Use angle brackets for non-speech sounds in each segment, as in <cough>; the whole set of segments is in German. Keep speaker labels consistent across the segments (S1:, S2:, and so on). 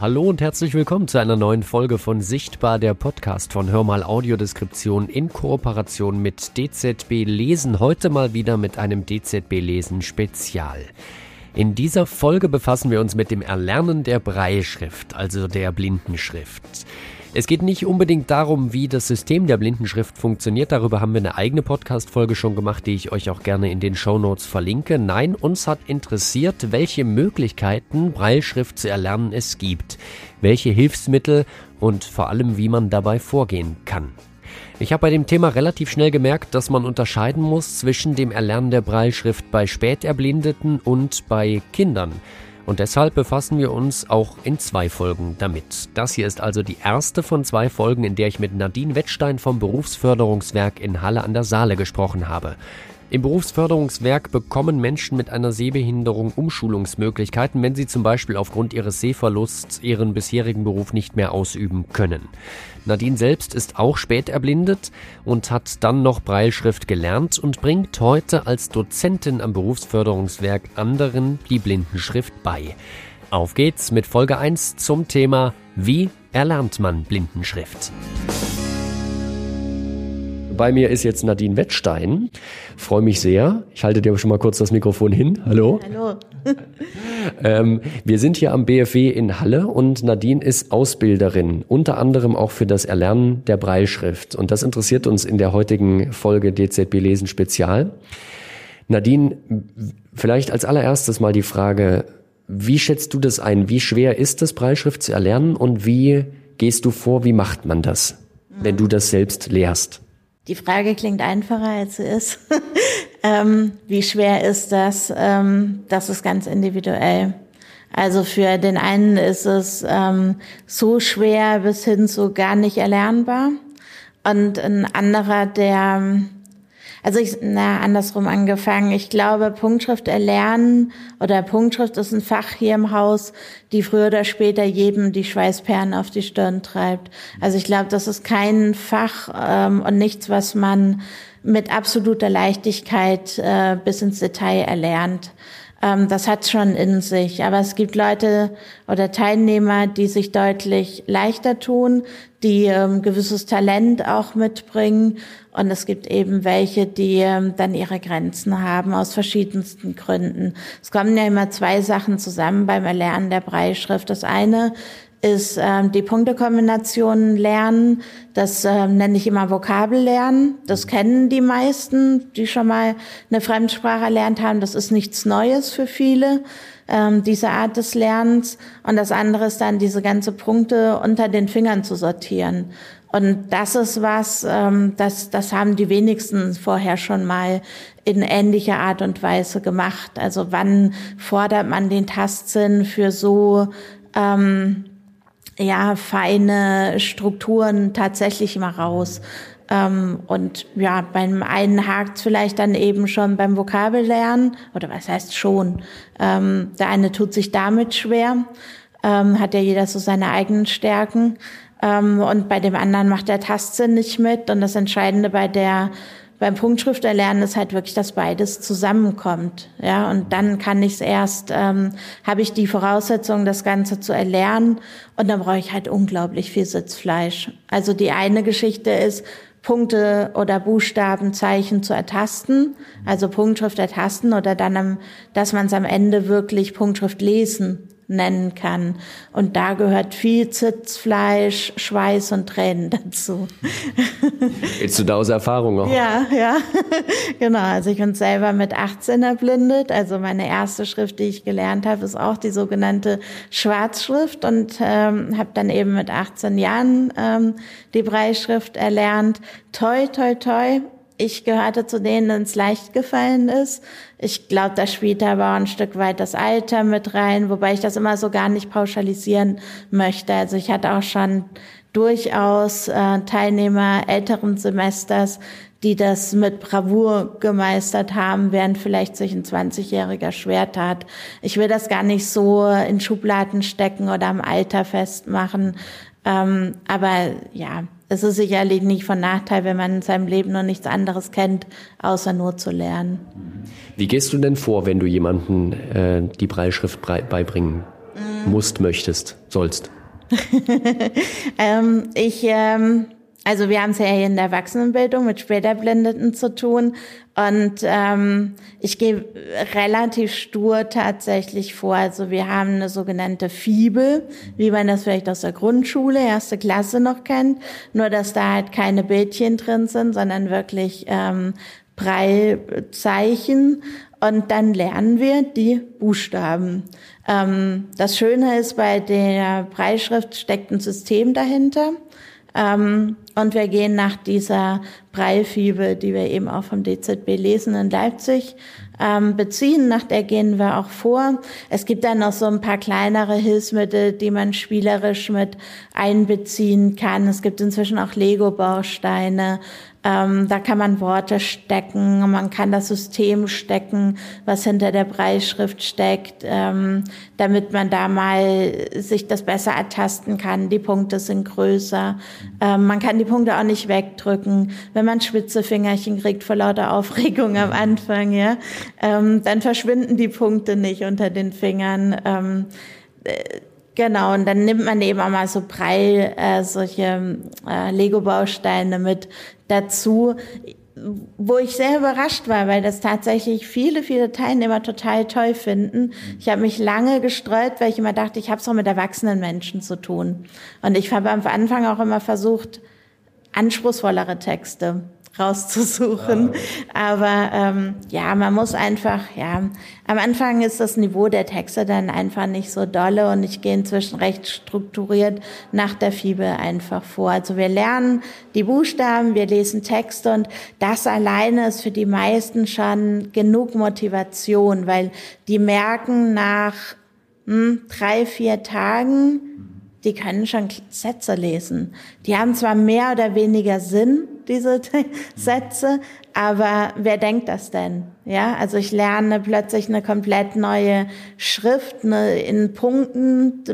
S1: Hallo und herzlich willkommen zu einer neuen Folge von Sichtbar, der Podcast von Hörmal Audiodeskription in Kooperation mit DZB Lesen. Heute mal wieder mit einem DZB Lesen Spezial. In dieser Folge befassen wir uns mit dem Erlernen der Breilschrift, also der Blindenschrift. Es geht nicht unbedingt darum, wie das System der Blindenschrift funktioniert. Darüber haben wir eine eigene Podcast-Folge schon gemacht, die ich euch auch gerne in den Show Notes verlinke. Nein, uns hat interessiert, welche Möglichkeiten Breilschrift zu erlernen es gibt, welche Hilfsmittel und vor allem, wie man dabei vorgehen kann. Ich habe bei dem Thema relativ schnell gemerkt, dass man unterscheiden muss zwischen dem Erlernen der Breilschrift bei Späterblindeten und bei Kindern. Und deshalb befassen wir uns auch in zwei Folgen damit. Das hier ist also die erste von zwei Folgen, in der ich mit Nadine Wettstein vom Berufsförderungswerk in Halle an der Saale gesprochen habe. Im Berufsförderungswerk bekommen Menschen mit einer Sehbehinderung Umschulungsmöglichkeiten, wenn sie zum Beispiel aufgrund ihres Sehverlusts ihren bisherigen Beruf nicht mehr ausüben können. Nadine selbst ist auch spät erblindet und hat dann noch Breilschrift gelernt und bringt heute als Dozentin am Berufsförderungswerk anderen die Blindenschrift bei. Auf geht's mit Folge 1 zum Thema Wie erlernt man Blindenschrift? Bei mir ist jetzt Nadine Wettstein. Freue mich sehr. Ich halte dir schon mal kurz das Mikrofon hin. Hallo.
S2: Hallo. <laughs>
S1: ähm, wir sind hier am BFW in Halle und Nadine ist Ausbilderin, unter anderem auch für das Erlernen der Breilschrift. Und das interessiert uns in der heutigen Folge DZB Lesen Spezial. Nadine, vielleicht als allererstes mal die Frage, wie schätzt du das ein? Wie schwer ist es, Breilschrift zu erlernen und wie gehst du vor? Wie macht man das, wenn du das selbst lehrst?
S2: Die Frage klingt einfacher, als sie ist. <laughs> ähm, wie schwer ist das? Ähm, das ist ganz individuell. Also für den einen ist es ähm, so schwer bis hin zu gar nicht erlernbar. Und ein anderer, der also ich, na, andersrum angefangen. Ich glaube, Punktschrift erlernen oder Punktschrift ist ein Fach hier im Haus, die früher oder später jedem die Schweißperlen auf die Stirn treibt. Also ich glaube, das ist kein Fach ähm, und nichts, was man mit absoluter Leichtigkeit äh, bis ins Detail erlernt. Ähm, das hat schon in sich. Aber es gibt Leute oder Teilnehmer, die sich deutlich leichter tun, die ähm, gewisses Talent auch mitbringen. Und es gibt eben welche, die ähm, dann ihre Grenzen haben aus verschiedensten Gründen. Es kommen ja immer zwei Sachen zusammen beim Erlernen der Breitschrift. Das eine ist ähm, die Punktekombinationen lernen. Das ähm, nenne ich immer Vokabel lernen. Das kennen die meisten, die schon mal eine Fremdsprache erlernt haben. Das ist nichts Neues für viele, ähm, diese Art des Lernens. Und das andere ist dann, diese ganze Punkte unter den Fingern zu sortieren. Und das ist was, ähm, das, das haben die wenigsten vorher schon mal in ähnlicher Art und Weise gemacht. Also wann fordert man den Tastsinn für so ähm, ja, feine Strukturen tatsächlich mal raus. Ähm, und ja, beim einen hakt vielleicht dann eben schon beim Vokabellernen, oder was heißt schon? Ähm, der eine tut sich damit schwer, ähm, hat ja jeder so seine eigenen Stärken. Ähm, und bei dem anderen macht der Tastsinn nicht mit. Und das Entscheidende bei der beim Punktschrifterlernen ist halt wirklich, dass beides zusammenkommt. Ja, und dann kann ich es erst, ähm, habe ich die Voraussetzung, das Ganze zu erlernen. Und dann brauche ich halt unglaublich viel Sitzfleisch. Also die eine Geschichte ist, Punkte oder Buchstabenzeichen zu ertasten, also Punktschrift ertasten oder dann, dass man es am Ende wirklich Punktschrift lesen nennen kann. Und da gehört viel Sitzfleisch, Schweiß und Tränen dazu. <laughs>
S1: Willst du da aus Erfahrung auch?
S2: Ja, ja, <laughs> genau. Also ich bin selber mit 18 erblindet. Also meine erste Schrift, die ich gelernt habe, ist auch die sogenannte Schwarzschrift und ähm, habe dann eben mit 18 Jahren ähm, die Breitschrift erlernt. Toi, toi, toi ich gehörte zu denen, denen es leicht gefallen ist. Ich glaube, da spielt aber auch ein Stück weit das Alter mit rein, wobei ich das immer so gar nicht pauschalisieren möchte. Also ich hatte auch schon durchaus äh, Teilnehmer älteren Semesters, die das mit Bravour gemeistert haben, während vielleicht sich ein 20-Jähriger schwer tat. Ich will das gar nicht so in Schubladen stecken oder am Alter festmachen. Ähm, aber ja, es ist sicherlich nicht von Nachteil, wenn man in seinem Leben noch nichts anderes kennt, außer nur zu lernen.
S1: Wie gehst du denn vor, wenn du jemanden äh, die Breilschrift beibringen musst, möchtest, sollst? <laughs>
S2: ähm, ich, ähm, also wir haben es ja hier in der Erwachsenenbildung mit Späterblindeten zu tun und ähm, ich gehe relativ stur tatsächlich vor. Also wir haben eine sogenannte Fibel, wie man das vielleicht aus der Grundschule, erste Klasse noch kennt, nur dass da halt keine Bildchen drin sind, sondern wirklich ähm, Breilzeichen und dann lernen wir die Buchstaben. Ähm, das Schöne ist, bei der Breitschrift steckt ein System dahinter. Ähm, und wir gehen nach dieser Breilfibel, die wir eben auch vom DZB lesen in Leipzig, ähm, beziehen. Nach der gehen wir auch vor. Es gibt dann noch so ein paar kleinere Hilfsmittel, die man spielerisch mit einbeziehen kann. Es gibt inzwischen auch Lego-Bausteine. Ähm, da kann man Worte stecken, man kann das System stecken, was hinter der Preisschrift steckt, ähm, damit man da mal sich das besser ertasten kann. Die Punkte sind größer. Ähm, man kann die Punkte auch nicht wegdrücken. Wenn man spitze Fingerchen kriegt vor lauter Aufregung am Anfang, ja, ähm, dann verschwinden die Punkte nicht unter den Fingern. Ähm, äh, Genau, und dann nimmt man eben auch mal so Brei, äh, solche äh, Lego-Bausteine mit dazu, wo ich sehr überrascht war, weil das tatsächlich viele, viele Teilnehmer total toll finden. Ich habe mich lange gestreut, weil ich immer dachte, ich habe es auch mit erwachsenen Menschen zu tun. Und ich habe am Anfang auch immer versucht, anspruchsvollere Texte rauszusuchen. Aber ähm, ja, man muss einfach, ja, am Anfang ist das Niveau der Texte dann einfach nicht so dolle und ich gehe inzwischen recht strukturiert nach der Fibel einfach vor. Also wir lernen die Buchstaben, wir lesen Texte und das alleine ist für die meisten schon genug Motivation, weil die merken nach hm, drei, vier Tagen, die können schon Sätze lesen. Die haben zwar mehr oder weniger Sinn, diese <laughs> Sätze, aber wer denkt das denn? Ja, also ich lerne plötzlich eine komplett neue Schrift eine, in Punkten.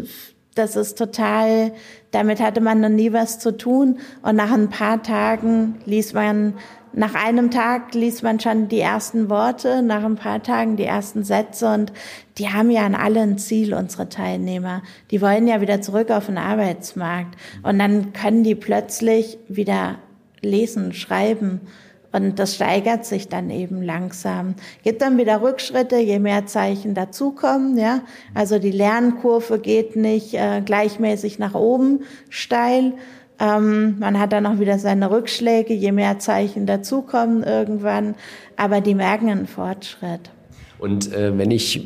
S2: Das ist total, damit hatte man noch nie was zu tun. Und nach ein paar Tagen liest man nach einem Tag liest man schon die ersten Worte, nach ein paar Tagen die ersten Sätze und die haben ja an alle ein Ziel, unsere Teilnehmer. Die wollen ja wieder zurück auf den Arbeitsmarkt und dann können die plötzlich wieder lesen, schreiben und das steigert sich dann eben langsam. Gibt dann wieder Rückschritte, je mehr Zeichen dazukommen, ja. Also die Lernkurve geht nicht äh, gleichmäßig nach oben steil, ähm, man hat dann auch wieder seine Rückschläge, je mehr Zeichen dazukommen irgendwann, aber die merken einen Fortschritt.
S1: Und äh, wenn ich,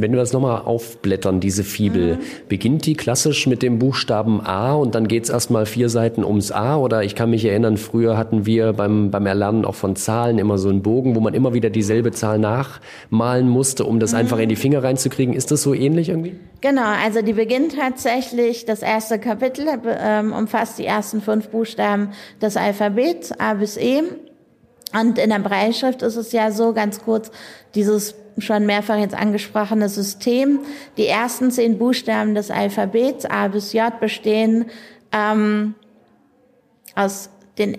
S1: wenn wir das nochmal aufblättern, diese Fibel, mhm. beginnt die klassisch mit dem Buchstaben A und dann geht's erstmal vier Seiten ums A? Oder ich kann mich erinnern, früher hatten wir beim, beim Erlernen auch von Zahlen immer so einen Bogen, wo man immer wieder dieselbe Zahl nachmalen musste, um das mhm. einfach in die Finger reinzukriegen. Ist das so ähnlich irgendwie?
S2: Genau, also die beginnt tatsächlich, das erste Kapitel ähm, umfasst die ersten fünf Buchstaben des Alphabets, A bis E. Und in der Breitschrift ist es ja so, ganz kurz, dieses schon mehrfach jetzt angesprochene System. Die ersten zehn Buchstaben des Alphabets A bis J bestehen ähm, aus den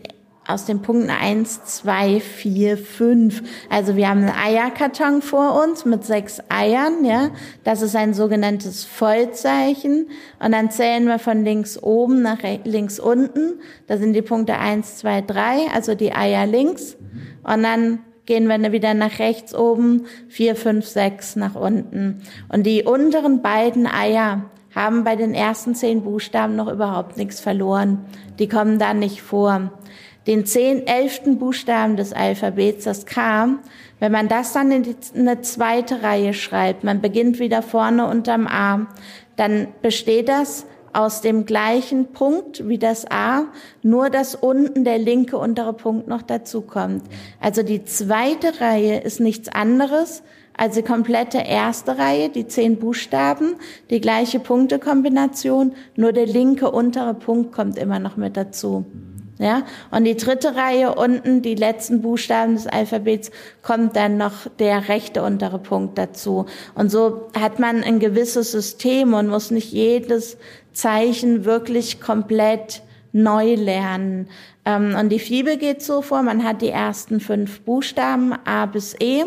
S2: aus den Punkten eins, zwei, vier, fünf. Also wir haben einen Eierkarton vor uns mit sechs Eiern, ja. Das ist ein sogenanntes Vollzeichen. Und dann zählen wir von links oben nach links unten. Da sind die Punkte eins, zwei, drei, also die Eier links. Und dann gehen wir wieder nach rechts oben, vier, fünf, sechs nach unten. Und die unteren beiden Eier haben bei den ersten zehn Buchstaben noch überhaupt nichts verloren. Die kommen da nicht vor den zehn, elften Buchstaben des Alphabets, das kam, wenn man das dann in die, eine zweite Reihe schreibt, man beginnt wieder vorne unterm A, dann besteht das aus dem gleichen Punkt wie das A, nur dass unten der linke untere Punkt noch dazu kommt. Also die zweite Reihe ist nichts anderes als die komplette erste Reihe, die zehn Buchstaben, die gleiche Punktekombination, nur der linke untere Punkt kommt immer noch mit dazu. Ja, und die dritte Reihe unten, die letzten Buchstaben des Alphabets, kommt dann noch der rechte untere Punkt dazu. Und so hat man ein gewisses System und muss nicht jedes Zeichen wirklich komplett neu lernen. Ähm, und die Fibel geht so vor, man hat die ersten fünf Buchstaben A bis E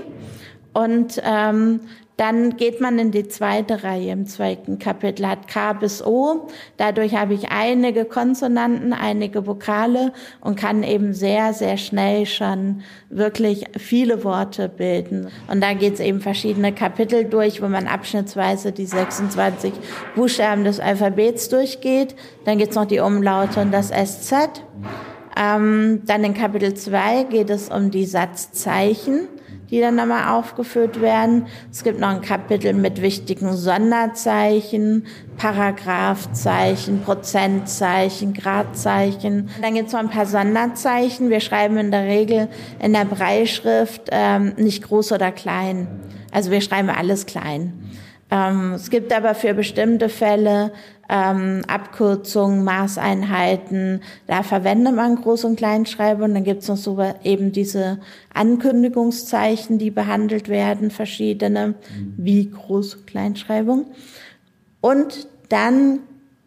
S2: und ähm, Dann geht man in die zweite Reihe im zweiten Kapitel, hat K bis O. Dadurch habe ich einige Konsonanten, einige Vokale und kann eben sehr, sehr schnell schon wirklich viele Worte bilden. Und da geht es eben verschiedene Kapitel durch, wo man abschnittsweise die 26 Buchstaben des Alphabets durchgeht. Dann gibt es noch die Umlaute und das SZ. Ähm, dann in Kapitel 2 geht es um die Satzzeichen die dann nochmal aufgeführt werden. Es gibt noch ein Kapitel mit wichtigen Sonderzeichen, Paragraphzeichen, Prozentzeichen, Gradzeichen. Dann gibt es noch ein paar Sonderzeichen. Wir schreiben in der Regel in der Breitschrift ähm, nicht groß oder klein. Also wir schreiben alles klein. Ähm, es gibt aber für bestimmte Fälle ähm, Abkürzungen, Maßeinheiten, da verwendet man Groß- und Kleinschreiber und dann gibt es noch so eben diese Ankündigungszeichen, die behandelt werden, verschiedene, mhm. wie Groß- und Kleinschreibung. Und dann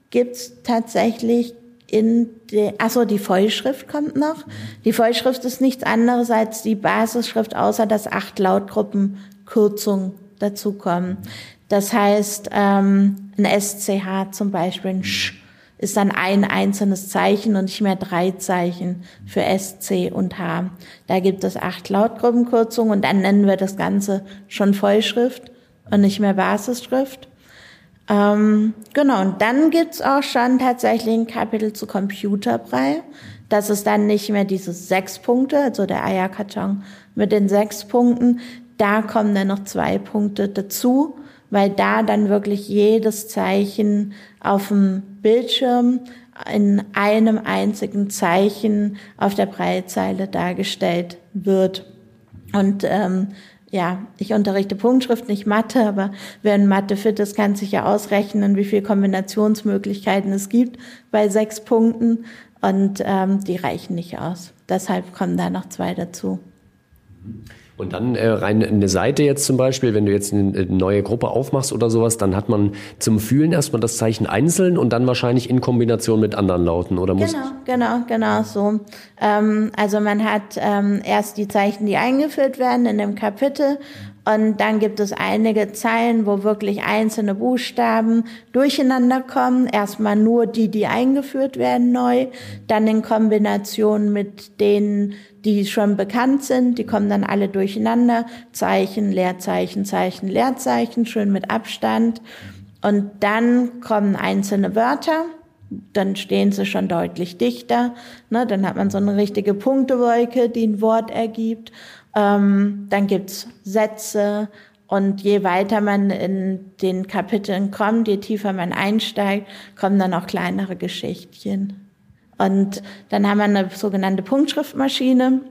S2: gibt's tatsächlich in der, achso, die Vollschrift kommt noch. Die Vollschrift ist nichts anderes als die Basisschrift, außer dass acht Lautgruppen Kürzung dazukommen. Das heißt, ähm, ein SCH zum Beispiel, ein Sch, ist dann ein einzelnes Zeichen und nicht mehr drei Zeichen für S, C und H. Da gibt es acht Lautgruppenkürzungen und dann nennen wir das Ganze schon Vollschrift und nicht mehr Basisschrift. Ähm, genau, und dann gibt's auch schon tatsächlich ein Kapitel zu Computerbrei. Das ist dann nicht mehr diese sechs Punkte, also der Eierkarton mit den sechs Punkten. Da kommen dann noch zwei Punkte dazu weil da dann wirklich jedes Zeichen auf dem Bildschirm in einem einzigen Zeichen auf der Breitzeile dargestellt wird. Und ähm, ja, ich unterrichte Punktschrift, nicht Mathe, aber wer in Mathe fit ist, kann sich ja ausrechnen, wie viele Kombinationsmöglichkeiten es gibt bei sechs Punkten. Und ähm, die reichen nicht aus. Deshalb kommen da noch zwei dazu.
S1: Und dann äh, rein eine Seite jetzt zum Beispiel, wenn du jetzt eine neue Gruppe aufmachst oder sowas, dann hat man zum Fühlen erstmal das Zeichen einzeln und dann wahrscheinlich in Kombination mit anderen Lauten oder muss
S2: Genau, genau, genau so. Ähm, also man hat ähm, erst die Zeichen, die eingeführt werden in dem Kapitel und dann gibt es einige Zeilen, wo wirklich einzelne Buchstaben durcheinander kommen. Erstmal nur die, die eingeführt werden neu, dann in Kombination mit denen, die schon bekannt sind. Die kommen dann alle durcheinander. Zeichen, Leerzeichen, Zeichen, Leerzeichen, schön mit Abstand. Und dann kommen einzelne Wörter dann stehen sie schon deutlich dichter. Ne? Dann hat man so eine richtige Punktewolke, die ein Wort ergibt. Ähm, dann gibt's Sätze und je weiter man in den Kapiteln kommt, je tiefer man einsteigt, kommen dann auch kleinere Geschichtchen. Und dann haben wir eine sogenannte Punktschriftmaschine.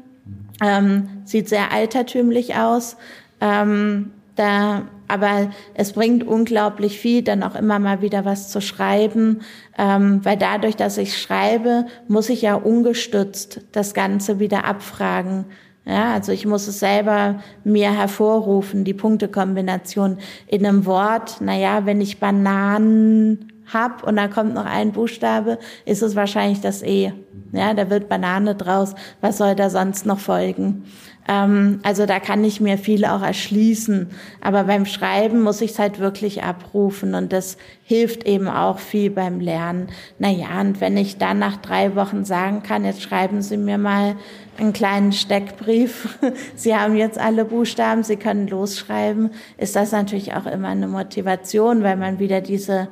S2: Ähm, sieht sehr altertümlich aus. Ähm, da, aber es bringt unglaublich viel, dann auch immer mal wieder was zu schreiben, ähm, weil dadurch, dass ich schreibe, muss ich ja ungestützt das Ganze wieder abfragen. Ja, also ich muss es selber mir hervorrufen, die Punktekombination in einem Wort. Naja, wenn ich Bananen hab und da kommt noch ein Buchstabe, ist es wahrscheinlich das E. Ja, da wird Banane draus. Was soll da sonst noch folgen? Ähm, also da kann ich mir viel auch erschließen. Aber beim Schreiben muss ich es halt wirklich abrufen und das hilft eben auch viel beim Lernen. Naja, und wenn ich dann nach drei Wochen sagen kann, jetzt schreiben Sie mir mal einen kleinen Steckbrief. <laughs> Sie haben jetzt alle Buchstaben, Sie können losschreiben, ist das natürlich auch immer eine Motivation, weil man wieder diese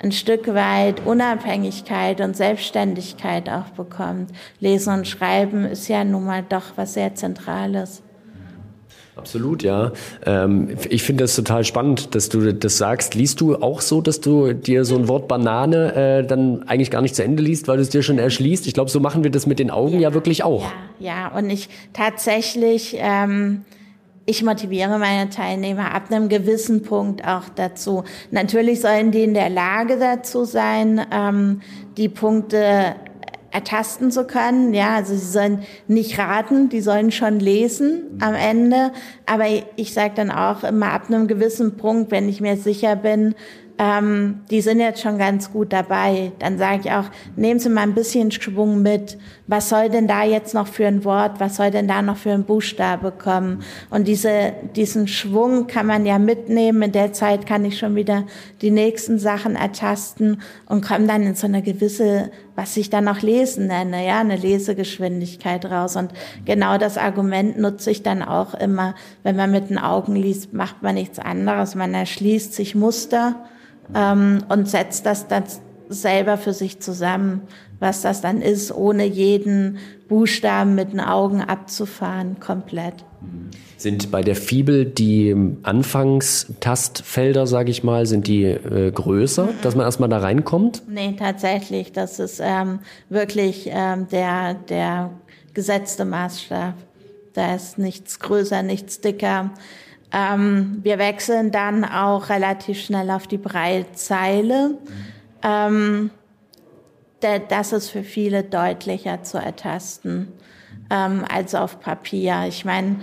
S2: ein Stück weit Unabhängigkeit und Selbstständigkeit auch bekommt. Lesen und Schreiben ist ja nun mal doch was sehr Zentrales.
S1: Absolut, ja. Ähm, ich finde das total spannend, dass du das sagst. Liest du auch so, dass du dir so ein Wort Banane äh, dann eigentlich gar nicht zu Ende liest, weil du es dir schon erschließt? Ich glaube, so machen wir das mit den Augen ja, ja wirklich auch.
S2: Ja, ja. und ich tatsächlich, ähm, ich motiviere meine Teilnehmer ab einem gewissen Punkt auch dazu. Natürlich sollen die in der Lage dazu sein, ähm, die Punkte ertasten zu können. Ja, also sie sollen nicht raten, die sollen schon lesen am Ende. Aber ich sage dann auch immer ab einem gewissen Punkt, wenn ich mir sicher bin, ähm, die sind jetzt schon ganz gut dabei. Dann sage ich auch, nehmen Sie mal ein bisschen Schwung mit. Was soll denn da jetzt noch für ein Wort, was soll denn da noch für ein Buchstabe kommen? Und diese, diesen Schwung kann man ja mitnehmen. In der Zeit kann ich schon wieder die nächsten Sachen ertasten und komme dann in so eine gewisse, was ich dann auch lesen nenne, ja, eine Lesegeschwindigkeit raus. Und genau das Argument nutze ich dann auch immer, wenn man mit den Augen liest, macht man nichts anderes. Man erschließt sich Muster ähm, und setzt das dann selber für sich zusammen, was das dann ist, ohne jeden Buchstaben mit den Augen abzufahren, komplett.
S1: Sind bei der Fibel die Anfangstastfelder, sage ich mal, sind die äh, größer, mhm. dass man erstmal da reinkommt?
S2: Nee, tatsächlich. Das ist ähm, wirklich ähm, der, der gesetzte Maßstab. Da ist nichts größer, nichts dicker. Ähm, wir wechseln dann auch relativ schnell auf die Breitzeile. Ähm, das ist für viele deutlicher zu ertasten ähm, als auf Papier. Ich meine,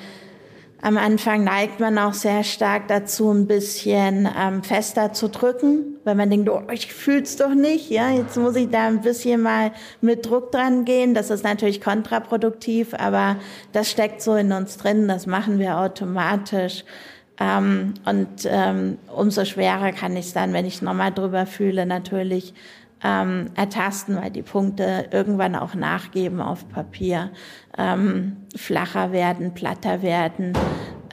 S2: am Anfang neigt man auch sehr stark dazu, ein bisschen ähm, fester zu drücken, weil man denkt, oh, ich fühl's doch nicht, ja, jetzt muss ich da ein bisschen mal mit Druck dran gehen. Das ist natürlich kontraproduktiv, aber das steckt so in uns drin, das machen wir automatisch. Ähm, und ähm, umso schwerer kann ich es dann, wenn ich nochmal drüber fühle, natürlich ähm, ertasten, weil die Punkte irgendwann auch nachgeben auf Papier, ähm, flacher werden, platter werden.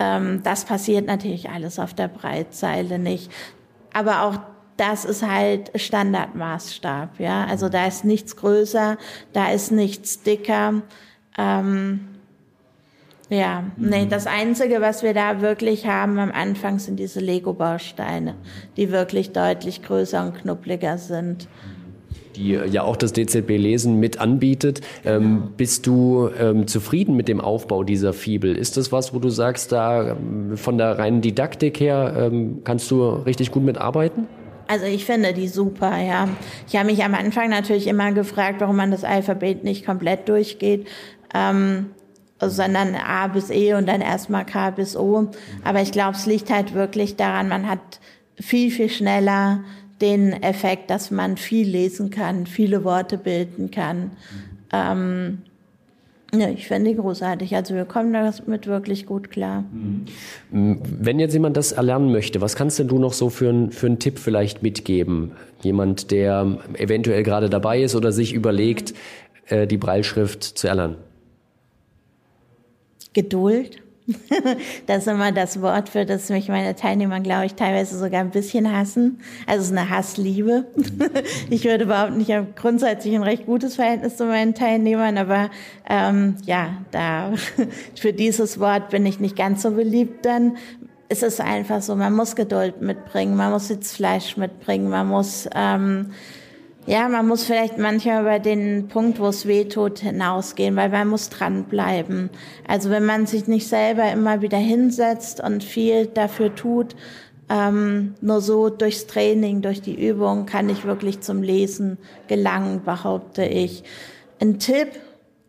S2: Ähm, das passiert natürlich alles auf der Breitseile nicht. Aber auch das ist halt Standardmaßstab, ja. Also da ist nichts größer, da ist nichts dicker. Ähm, ja, nee, das Einzige, was wir da wirklich haben am Anfang, sind diese Lego-Bausteine, die wirklich deutlich größer und knuppliger sind
S1: die ja auch das DZB Lesen mit anbietet. Ähm, bist du ähm, zufrieden mit dem Aufbau dieser Fibel? Ist das was, wo du sagst, da ähm, von der reinen Didaktik her ähm, kannst du richtig gut mitarbeiten?
S2: Also ich finde die super, ja. Ich habe mich am Anfang natürlich immer gefragt, warum man das Alphabet nicht komplett durchgeht. Ähm, sondern A bis E und dann erstmal K bis O. Aber ich glaube, es liegt halt wirklich daran, man hat viel, viel schneller den Effekt, dass man viel lesen kann, viele Worte bilden kann. Ähm, ja, ich finde großartig. Also wir kommen damit wirklich gut klar.
S1: Mhm. Wenn jetzt jemand das erlernen möchte, was kannst denn du noch so für, ein, für einen Tipp vielleicht mitgeben? Jemand, der eventuell gerade dabei ist oder sich überlegt, äh, die Breilschrift zu erlernen?
S2: Geduld. <laughs> das ist immer das Wort, für das mich meine Teilnehmer, glaube ich, teilweise sogar ein bisschen hassen. Also es ist eine Hassliebe. <laughs> ich würde überhaupt nicht, ich habe grundsätzlich ein recht gutes Verhältnis zu meinen Teilnehmern, aber ähm, ja, da <laughs> für dieses Wort bin ich nicht ganz so beliebt dann. Es ist einfach so, man muss Geduld mitbringen, man muss jetzt Fleisch mitbringen, man muss ähm, ja, man muss vielleicht manchmal über den Punkt, wo es weh tut, hinausgehen, weil man muss dranbleiben. Also wenn man sich nicht selber immer wieder hinsetzt und viel dafür tut, ähm, nur so durchs Training, durch die Übung kann ich wirklich zum Lesen gelangen, behaupte ich. Ein Tipp,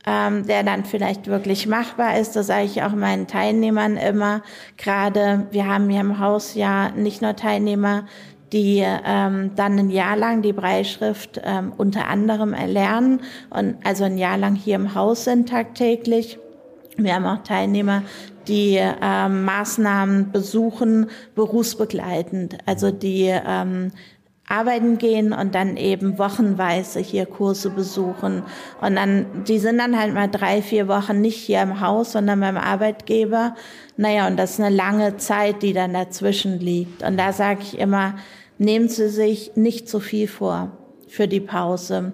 S2: ähm, der dann vielleicht wirklich machbar ist, das sage ich auch meinen Teilnehmern immer. Gerade wir haben hier im Haus ja nicht nur Teilnehmer, die ähm, dann ein Jahr lang die Breitschrift ähm, unter anderem erlernen und also ein Jahr lang hier im Haus sind tagtäglich. Wir haben auch Teilnehmer, die ähm, Maßnahmen besuchen, berufsbegleitend, also die ähm, arbeiten gehen und dann eben wochenweise hier Kurse besuchen. Und dann, die sind dann halt mal drei, vier Wochen nicht hier im Haus, sondern beim Arbeitgeber. Naja, und das ist eine lange Zeit, die dann dazwischen liegt. Und da sage ich immer, nehmen Sie sich nicht zu viel vor für die Pause.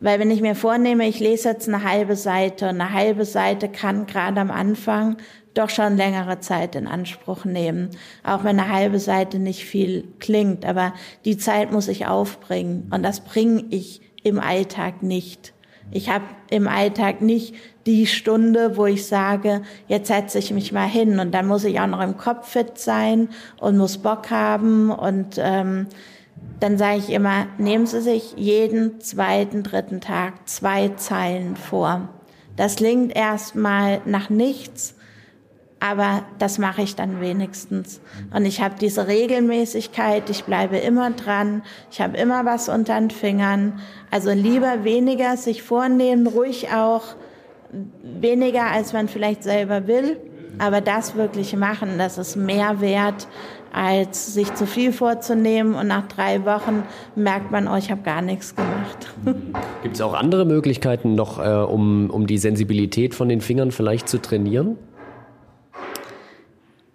S2: Weil wenn ich mir vornehme, ich lese jetzt eine halbe Seite, eine halbe Seite kann gerade am Anfang doch schon längere Zeit in Anspruch nehmen. Auch wenn eine halbe Seite nicht viel klingt, aber die Zeit muss ich aufbringen und das bringe ich im Alltag nicht. Ich habe im Alltag nicht die Stunde, wo ich sage, jetzt setze ich mich mal hin und dann muss ich auch noch im Kopf fit sein und muss Bock haben und ähm, dann sage ich immer, nehmen Sie sich jeden zweiten, dritten Tag zwei Zeilen vor. Das klingt erstmal nach nichts, aber das mache ich dann wenigstens. Und ich habe diese Regelmäßigkeit, ich bleibe immer dran, ich habe immer was unter den Fingern. Also lieber weniger sich vornehmen, ruhig auch weniger, als man vielleicht selber will, aber das wirklich machen, das ist mehr wert, als sich zu viel vorzunehmen und nach drei Wochen merkt man, oh, ich habe gar nichts gemacht.
S1: Gibt es auch andere Möglichkeiten noch, äh, um, um die Sensibilität von den Fingern vielleicht zu trainieren?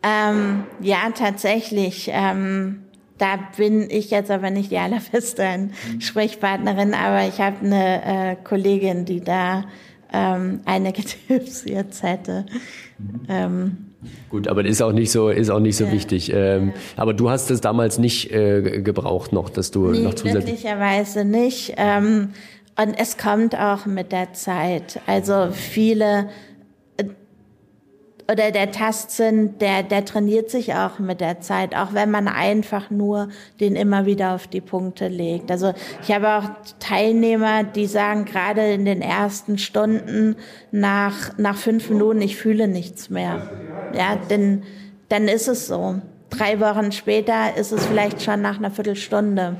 S2: Ähm, ja, tatsächlich. Ähm, da bin ich jetzt aber nicht die allerbeste Sprechpartnerin, aber ich habe eine äh, Kollegin, die da ähm, einige <laughs> Tipps jetzt hätte.
S1: Ähm, Gut, aber ist auch nicht so, ist auch nicht so ja. wichtig. Ähm, ja. Aber du hast es damals nicht äh, gebraucht noch, dass du
S2: nee,
S1: noch zusätzlich.
S2: Möglicherweise nicht. Ähm, und es kommt auch mit der Zeit. Also viele oder der Tastsinn, der, der trainiert sich auch mit der Zeit, auch wenn man einfach nur den immer wieder auf die Punkte legt. Also ich habe auch Teilnehmer, die sagen, gerade in den ersten Stunden nach, nach fünf Minuten, ich fühle nichts mehr. Ja, denn dann ist es so. Drei Wochen später ist es vielleicht schon nach einer Viertelstunde.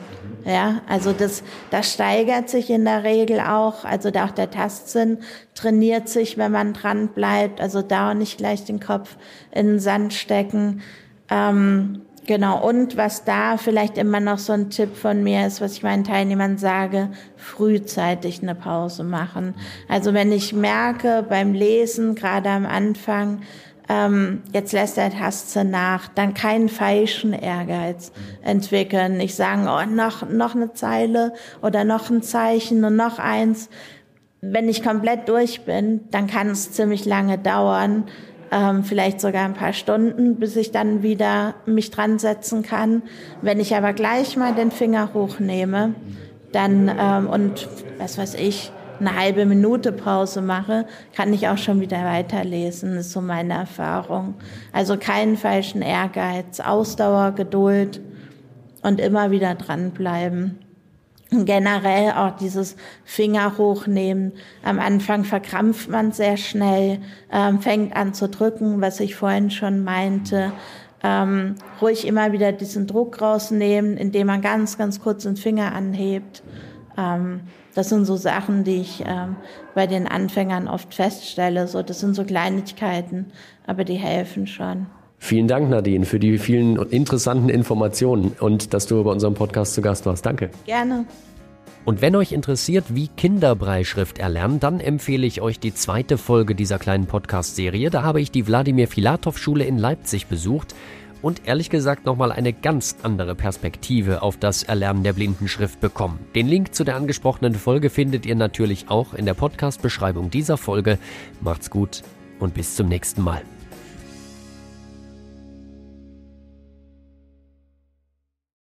S2: Ja, also das, das steigert sich in der Regel auch. Also da auch der Tastsinn trainiert sich, wenn man dran bleibt. Also da auch nicht gleich den Kopf in den Sand stecken. Ähm, genau. Und was da vielleicht immer noch so ein Tipp von mir ist, was ich meinen Teilnehmern sage, frühzeitig eine Pause machen. Also wenn ich merke beim Lesen, gerade am Anfang, ähm, jetzt lässt der Taste nach, dann keinen falschen Ehrgeiz entwickeln. Nicht sagen, oh, noch, noch eine Zeile oder noch ein Zeichen und noch eins. Wenn ich komplett durch bin, dann kann es ziemlich lange dauern, ähm, vielleicht sogar ein paar Stunden, bis ich dann wieder mich dran setzen kann. Wenn ich aber gleich mal den Finger hochnehme, dann ähm, und was weiß ich, eine halbe Minute Pause mache, kann ich auch schon wieder weiterlesen. Ist so meine Erfahrung. Also keinen falschen Ehrgeiz, Ausdauer, Geduld und immer wieder dranbleiben. Und generell auch dieses Finger hochnehmen. Am Anfang verkrampft man sehr schnell, ähm, fängt an zu drücken, was ich vorhin schon meinte. Ähm, ruhig immer wieder diesen Druck rausnehmen, indem man ganz, ganz kurz den Finger anhebt. Ähm, das sind so Sachen, die ich ähm, bei den Anfängern oft feststelle. So, das sind so Kleinigkeiten, aber die helfen schon.
S1: Vielen Dank, Nadine, für die vielen interessanten Informationen und dass du bei unserem Podcast zu Gast warst. Danke.
S2: Gerne.
S1: Und wenn euch interessiert, wie Kinder Breischrift erlernen, dann empfehle ich euch die zweite Folge dieser kleinen Podcast-Serie. Da habe ich die Wladimir Filatov Schule in Leipzig besucht und ehrlich gesagt nochmal eine ganz andere Perspektive auf das Erlernen der Blindenschrift bekommen. Den Link zu der angesprochenen Folge findet ihr natürlich auch in der Podcast-Beschreibung dieser Folge. Macht's gut und bis zum nächsten Mal.